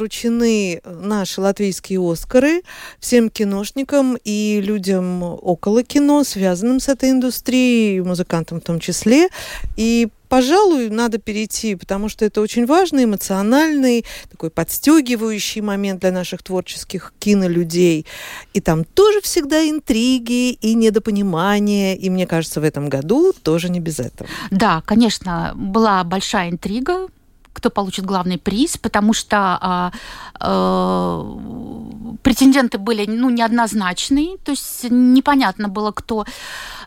вручены наши латвийские Оскары всем киношникам и людям около кино, связанным с этой индустрией, музыкантам в том числе. И пожалуй, надо перейти, потому что это очень важный, эмоциональный, такой подстегивающий момент для наших творческих кинолюдей. И там тоже всегда интриги и недопонимания. И мне кажется, в этом году тоже не без этого. Да, конечно, была большая интрига кто получит главный приз, потому что а, а, претенденты были ну, неоднозначные, то есть непонятно было, кто,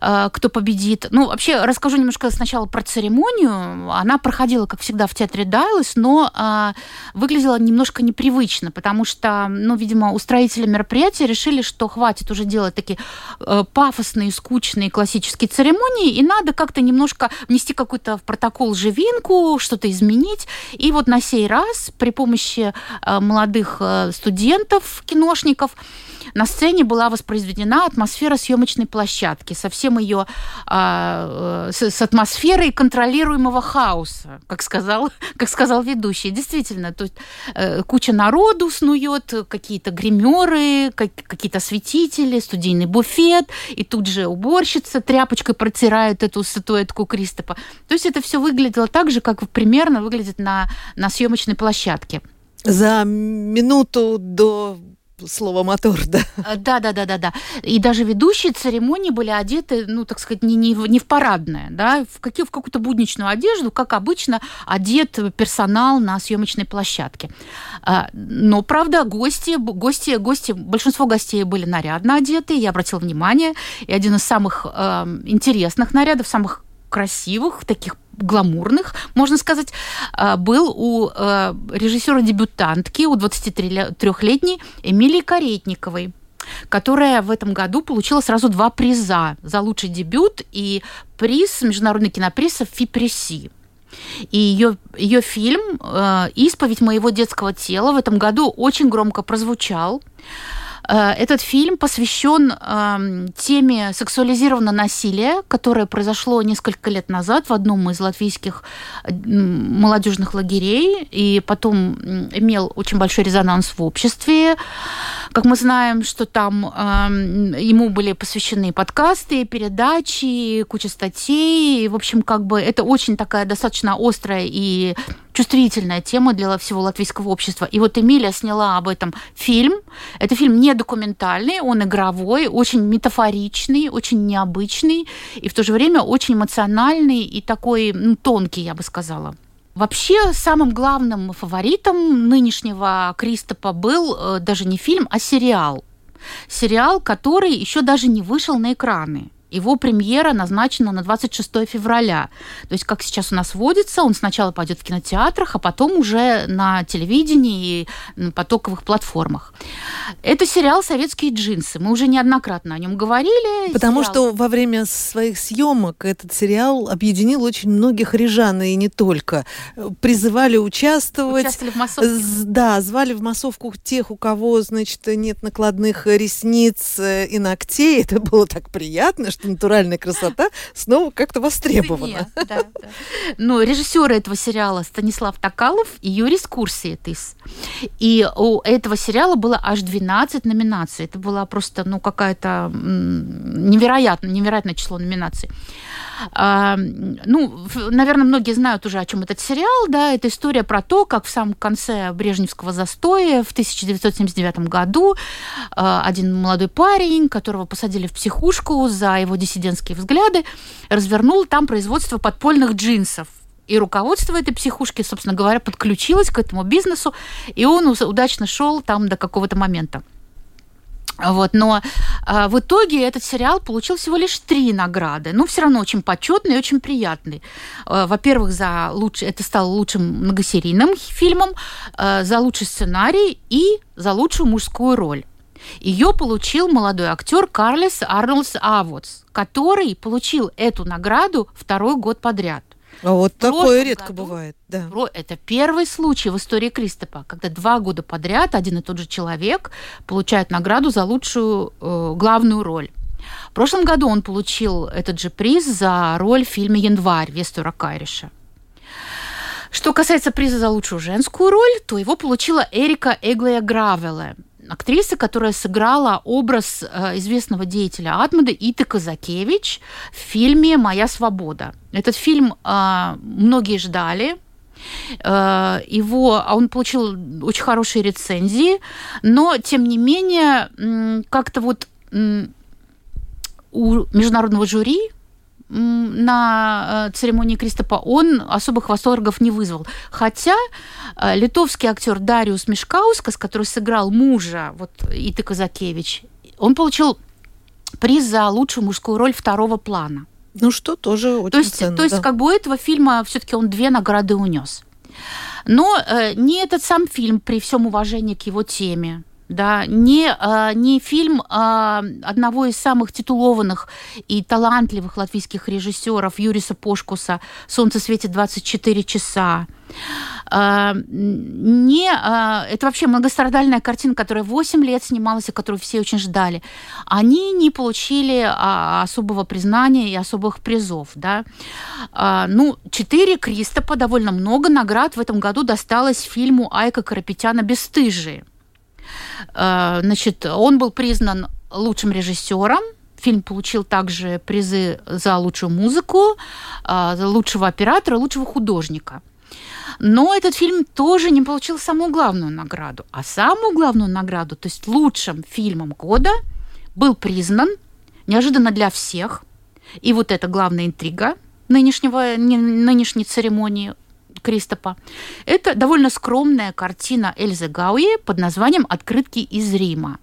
а, кто победит. Ну, вообще, расскажу немножко сначала про церемонию. Она проходила, как всегда, в театре Дайлас, но а, выглядела немножко непривычно, потому что, ну, видимо, устроители мероприятия решили, что хватит уже делать такие а, пафосные, скучные классические церемонии, и надо как-то немножко внести какой-то в протокол живинку, что-то изменить. И вот на сей раз при помощи э, молодых э, студентов, киношников, на сцене была воспроизведена атмосфера съемочной площадки со всем ее а, с, с атмосферой контролируемого хаоса, как сказал, как сказал ведущий. Действительно, есть э, куча народу снует, какие-то гримеры, как, какие-то осветители, студийный буфет, и тут же уборщица тряпочкой протирает эту статуэтку Кристопа. То есть это все выглядело так же, как примерно выглядит на, на съемочной площадке. За минуту до слово мотор, да. Э, да, да, да, да, да. И даже ведущие церемонии были одеты, ну, так сказать, не, не, не в парадное, да, в, какие, в какую-то будничную одежду, как обычно одет персонал на съемочной площадке. А, но, правда, гости, гости, гости, большинство гостей были нарядно одеты, я обратила внимание, и один из самых э, интересных нарядов, самых красивых, таких гламурных, можно сказать, а, был у э, режиссера-дебютантки, у 23-летней Эмилии Каретниковой которая в этом году получила сразу два приза за лучший дебют и приз, международный киноприз Фипреси. И ее, ее фильм э, «Исповедь моего детского тела» в этом году очень громко прозвучал. Э, этот фильм посвящен эм, теме сексуализированного насилия, которое произошло несколько лет назад в одном из латвийских молодежных лагерей, и потом имел очень большой резонанс в обществе. Как мы знаем, что там эм, ему были посвящены подкасты, передачи, куча статей. И, в общем, как бы это очень такая достаточно острая и чувствительная тема для всего латвийского общества. И вот Эмилия сняла об этом фильм. Это фильм не документальный, он игровой, очень метафоричный, очень необычный, и в то же время очень эмоциональный и такой ну, тонкий, я бы сказала. Вообще, самым главным фаворитом нынешнего Кристопа был э, даже не фильм, а сериал. Сериал, который еще даже не вышел на экраны. Его премьера назначена на 26 февраля. То есть, как сейчас у нас вводится, он сначала пойдет в кинотеатрах, а потом уже на телевидении и на потоковых платформах. Это сериал «Советские джинсы». Мы уже неоднократно о нем говорили. Потому сериал... что во время своих съемок этот сериал объединил очень многих рижан, и не только. Призывали участвовать. Участвовали в массовке. Да, звали в массовку тех, у кого, значит, нет накладных ресниц э, и ногтей. Это было так приятно, что натуральная красота снова как-то востребована. Да, да. Ну, режиссеры этого сериала Станислав Токалов и Юрий Скурсиетис. И у этого сериала было аж 12 номинаций. Это было просто, ну, какая-то невероятно, невероятное число номинаций. А, ну, наверное, многие знают уже, о чем этот сериал, да, это история про то, как в самом конце Брежневского застоя в 1979 году а, один молодой парень, которого посадили в психушку за его диссидентские взгляды, развернул там производство подпольных джинсов и руководство этой психушки, собственно говоря, подключилось к этому бизнесу, и он удачно шел там до какого-то момента. Вот, но э, в итоге этот сериал получил всего лишь три награды. Ну, все равно очень почетный и очень приятный. Э, во-первых, за лучший, это стало лучшим многосерийным фильмом, э, за лучший сценарий и за лучшую мужскую роль. Ее получил молодой актер Карлес Арнольдс Авотс, который получил эту награду второй год подряд. А вот такое редко году, бывает, да. Это первый случай в истории Кристопа, когда два года подряд один и тот же человек получает награду за лучшую э, главную роль. В прошлом году он получил этот же приз за роль в фильме «Январь» Вестура Кайриша. Что касается приза за лучшую женскую роль, то его получила Эрика Эглая Гравеле, актриса, которая сыграла образ э, известного деятеля Атмада Иты Казакевич в фильме «Моя свобода». Этот фильм э, многие ждали, э, его, а он получил очень хорошие рецензии, но тем не менее как-то вот у международного жюри на э, церемонии Кристопа он особых восторгов не вызвал. Хотя э, литовский актер Дариус Мишкаускас, который сыграл мужа вот, Иты Казакевич, он получил приз за лучшую мужскую роль второго плана. Ну что, тоже очень То есть, ценно, то есть да. как бы у этого фильма все-таки он две награды унес. Но э, не этот сам фильм, при всем уважении к его теме, да, не, а, не фильм а, одного из самых титулованных и талантливых латвийских режиссеров Юриса Пошкуса «Солнце светит 24 часа», а, не, это вообще многострадальная картина, которая 8 лет снималась и которую все очень ждали. Они не получили особого признания и особых призов. Да? Ну, четыре Кристопа, довольно много наград в этом году досталось фильму Айка Карапетяна «Бесстыжие». Э, значит, он был признан лучшим режиссером. Фильм получил также призы за лучшую музыку, э, за лучшего оператора, лучшего художника. Но этот фильм тоже не получил самую главную награду. А самую главную награду, то есть лучшим фильмом года, был признан неожиданно для всех. И вот это главная интрига нынешнего, нынешней церемонии Кристопа. Это довольно скромная картина Эльзы Гауи под названием «Открытки из Рима».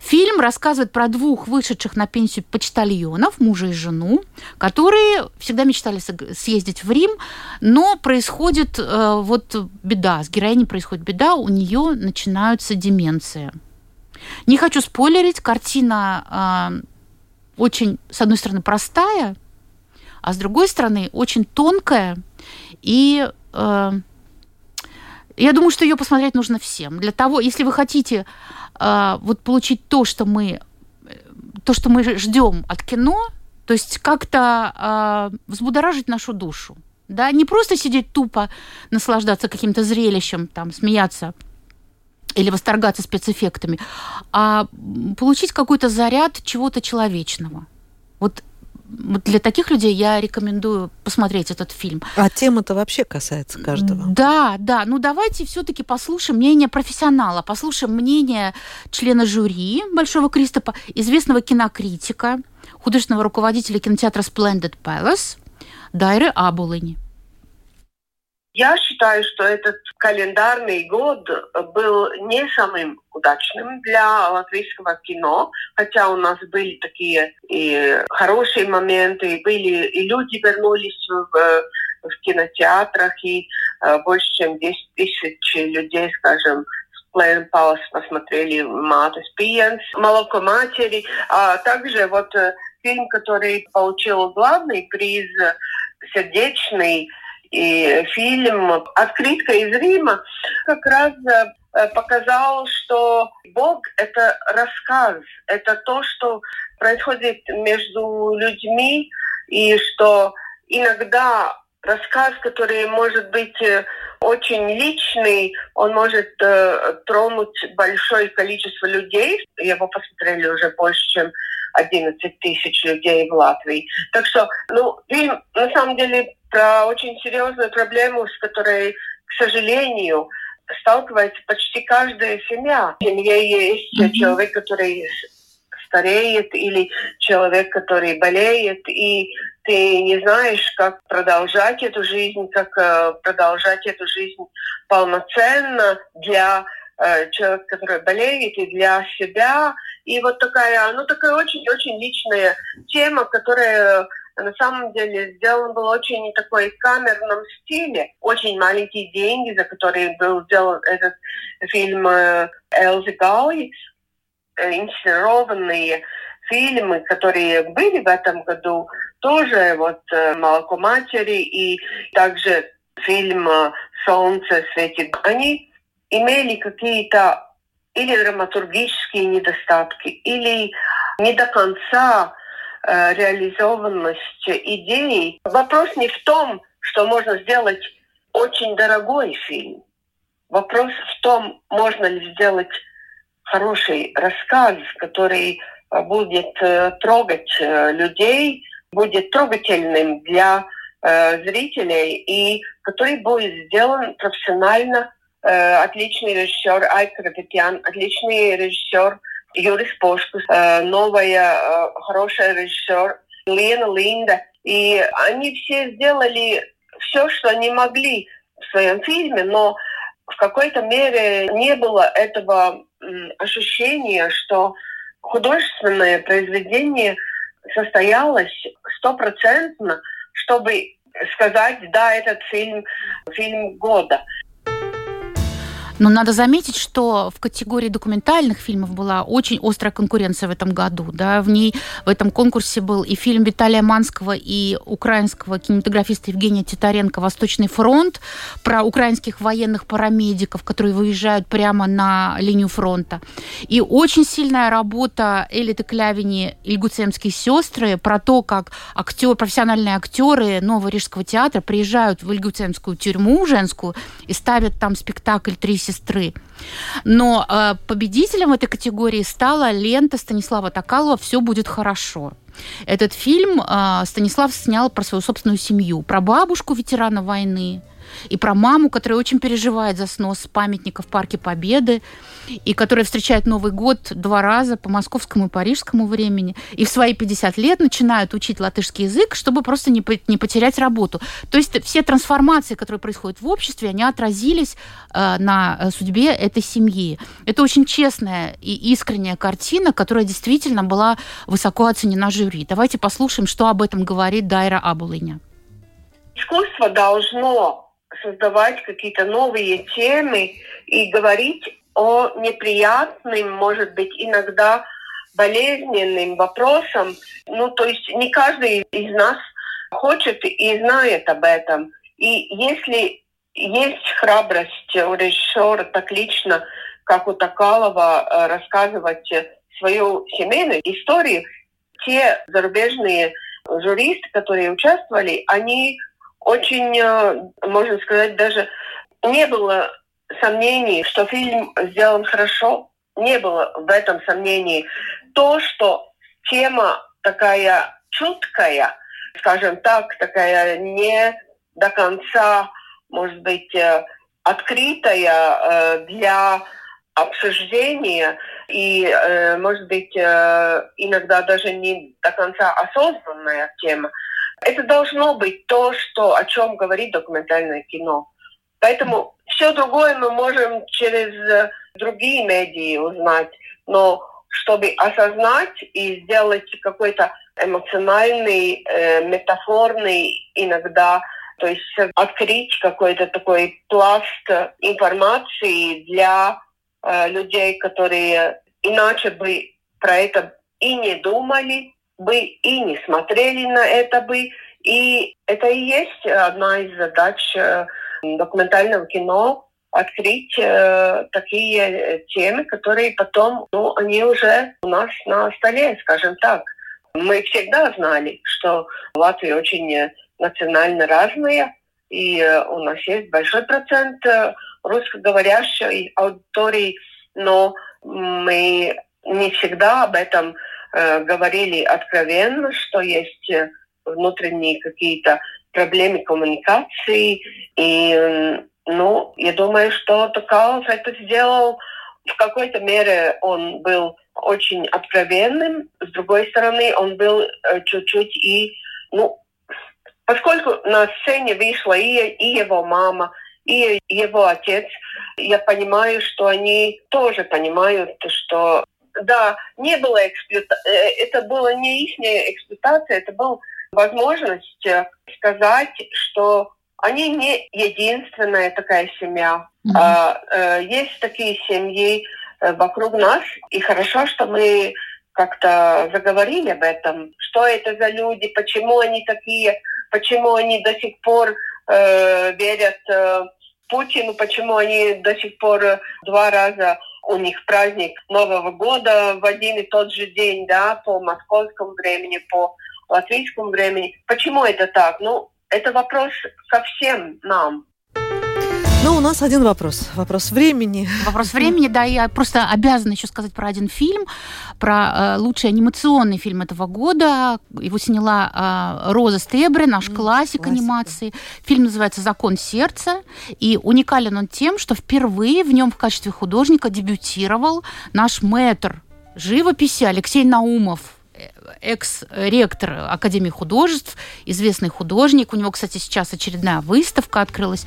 Фильм рассказывает про двух вышедших на пенсию почтальонов, мужа и жену, которые всегда мечтали съездить в Рим, но происходит э, вот беда, с героиней происходит беда, у нее начинаются деменции. Не хочу спойлерить, картина э, очень, с одной стороны, простая, а с другой стороны, очень тонкая – и э, я думаю, что ее посмотреть нужно всем. Для того, если вы хотите э, вот получить то, что мы, то, что мы ждем от кино, то есть как-то э, взбудоражить нашу душу. Да, не просто сидеть тупо, наслаждаться каким-то зрелищем, там, смеяться или восторгаться спецэффектами, а получить какой-то заряд чего-то человечного. Вот для таких людей я рекомендую посмотреть этот фильм. А тема-то вообще касается каждого. Да, да. Ну давайте все-таки послушаем мнение профессионала, послушаем мнение члена жюри Большого Кристопа, известного кинокритика, художественного руководителя кинотеатра Splendid Palace Дайры Абулыни. Я считаю, что этот календарный год был не самым удачным для латвийского кино, хотя у нас были такие и хорошие моменты, и были и люди вернулись в, в кинотеатрах, и э, больше чем 10 тысяч людей, скажем, Плейн Палас посмотрели Матус Пиенс, Молоко матери, а также вот э, фильм, который получил главный приз сердечный и фильм «Открытка из Рима» как раз э, показал, что Бог — это рассказ, это то, что происходит между людьми, и что иногда рассказ, который может быть э, очень личный, он может э, тронуть большое количество людей. Его посмотрели уже больше, чем 11 тысяч людей в Латвии. Так что, ну, фильм на самом деле про очень серьезную проблему, с которой, к сожалению, сталкивается почти каждая семья. В семье есть mm-hmm. человек, который стареет, или человек, который болеет, и ты не знаешь, как продолжать эту жизнь, как э, продолжать эту жизнь полноценно для э, человека, который болеет, и для себя. И вот такая, ну, такая очень-очень личная тема, которая на самом деле сделан был очень такой камерном стиле. Очень маленькие деньги, за которые был сделан этот фильм э, Элзы Гауи, э, инсценированные фильмы, которые были в этом году, тоже вот э, «Молоко матери» и также фильм «Солнце светит». Они имели какие-то или драматургические недостатки, или не до конца реализованность идей. Вопрос не в том, что можно сделать очень дорогой фильм. Вопрос в том, можно ли сделать хороший рассказ, который э, будет э, трогать э, людей, будет трогательным для зрителей и который будет сделан профессионально. Отличный режиссер Айк Рапетян, отличный режиссер Юрис Пошкус, новая хорошая режиссер Лена Линда. И они все сделали все, что они могли в своем фильме, но в какой-то мере не было этого ощущения, что художественное произведение состоялось стопроцентно, чтобы сказать, да, этот фильм, фильм года. Но надо заметить, что в категории документальных фильмов была очень острая конкуренция в этом году. Да? В ней, в этом конкурсе был и фильм Виталия Манского, и украинского кинематографиста Евгения Титаренко «Восточный фронт» про украинских военных парамедиков, которые выезжают прямо на линию фронта. И очень сильная работа Элиты Клявини Ильгуцемские сестры про то, как актер, профессиональные актеры Нового Рижского театра приезжают в Ильгуцемскую тюрьму женскую и ставят там спектакль «Три сестры. Но э, победителем этой категории стала лента Станислава Токалова «Все будет хорошо». Этот фильм э, Станислав снял про свою собственную семью, про бабушку ветерана войны, и про маму, которая очень переживает за снос памятника в Парке Победы, и которая встречает Новый год два раза по московскому и парижскому времени, и в свои 50 лет начинают учить латышский язык, чтобы просто не, не потерять работу. То есть все трансформации, которые происходят в обществе, они отразились э, на э, судьбе этой семьи. Это очень честная и искренняя картина, которая действительно была высоко оценена жюри. Давайте послушаем, что об этом говорит Дайра Абулыня. Искусство должно создавать какие-то новые темы и говорить о неприятным, может быть, иногда болезненным вопросам. Ну, то есть не каждый из нас хочет и знает об этом. И если есть храбрость у режиссера так лично, как у Токалова, э, рассказывать свою семейную историю, те зарубежные журисты, которые участвовали, они очень, э, можно сказать, даже не было сомнений, что фильм сделан хорошо. Не было в этом сомнений. То, что тема такая чуткая, скажем так, такая не до конца, может быть, э, открытая э, для обсуждения и, может быть, иногда даже не до конца осознанная тема. Это должно быть то, что, о чем говорит документальное кино. Поэтому все другое мы можем через э, другие медиа узнать, но чтобы осознать и сделать какой-то эмоциональный, э, метафорный иногда, то есть открыть какой-то такой пласт информации для э, людей, которые иначе бы про это и не думали, бы и не смотрели на это бы. И это и есть одна из задач э, документального кино открыть э, такие темы, которые потом, ну, они уже у нас на столе, скажем так. Мы всегда знали, что Латвия очень национально разная, и э, у нас есть большой процент э, русскоговорящей аудитории, но мы не всегда об этом Э, говорили откровенно, что есть э, внутренние какие-то проблемы коммуникации. И, ну, я думаю, что Токалов это сделал в какой-то мере он был очень откровенным, с другой стороны, он был э, чуть-чуть и, ну, поскольку на сцене вышла и, и его мама, и его отец, я понимаю, что они тоже понимают, что да, не было эксплуатации, э, это была не их эксплуатация, это была возможность э, сказать, что они не единственная такая семья. Mm-hmm. А, э, есть такие семьи вокруг нас, и хорошо, что мы как-то заговорили об этом, что это за люди, почему они такие, почему они до сих пор э, верят э, Путину, почему они до сих пор два раза у них праздник Нового года в один и тот же день, да, по московскому времени, по латвийскому времени. Почему это так? Ну, это вопрос ко всем нам. Ну, у нас один вопрос. Вопрос времени. Вопрос времени, да. Я просто обязана еще сказать про один фильм, про э, лучший анимационный фильм этого года. Его сняла э, Роза Стебре, наш mm, классик классика. анимации. Фильм называется «Закон сердца». И уникален он тем, что впервые в нем в качестве художника дебютировал наш мэтр живописи Алексей Наумов экс-ректор Академии художеств, известный художник. У него, кстати, сейчас очередная выставка открылась.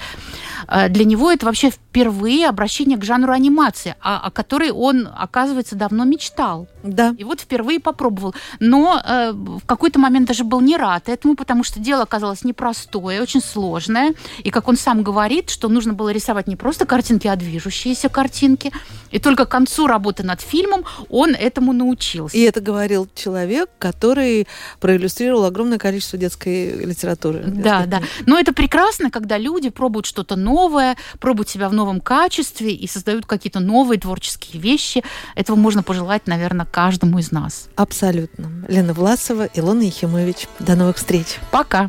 Э, для него это вообще впервые обращение к жанру анимации, о, о которой он, оказывается, давно мечтал. Да. И вот впервые попробовал. Но э, в какой-то момент даже был не рад этому, потому что дело оказалось непростое, очень сложное. И, как он сам говорит, что нужно было рисовать не просто картинки, а движущиеся картинки. И только к концу работы над фильмом он этому научился. И это говорил человек, который проиллюстрировал огромное количество детской литературы. Да, да. Но это прекрасно, когда люди пробуют что-то новое, пробуют себя в новом качестве и создают какие-то новые творческие вещи. Этого можно пожелать, наверное, каждому из нас. Абсолютно. Лена Власова, Илона Ехимович. До новых встреч. Пока.